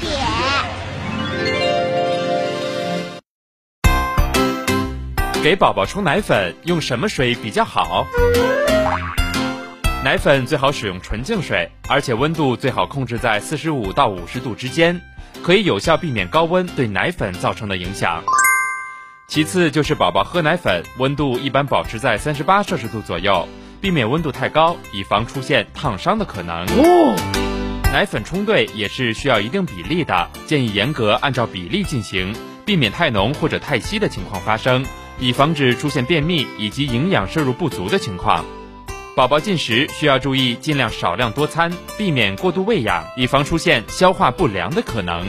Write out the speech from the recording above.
点。给宝宝冲奶粉用什么水比较好？奶粉最好使用纯净水，而且温度最好控制在四十五到五十度之间，可以有效避免高温对奶粉造成的影响。其次就是宝宝喝奶粉，温度一般保持在三十八摄氏度左右，避免温度太高，以防出现烫伤的可能。奶粉冲兑也是需要一定比例的，建议严格按照比例进行，避免太浓或者太稀的情况发生，以防止出现便秘以及营养摄入不足的情况。宝宝进食需要注意，尽量少量多餐，避免过度喂养，以防出现消化不良的可能。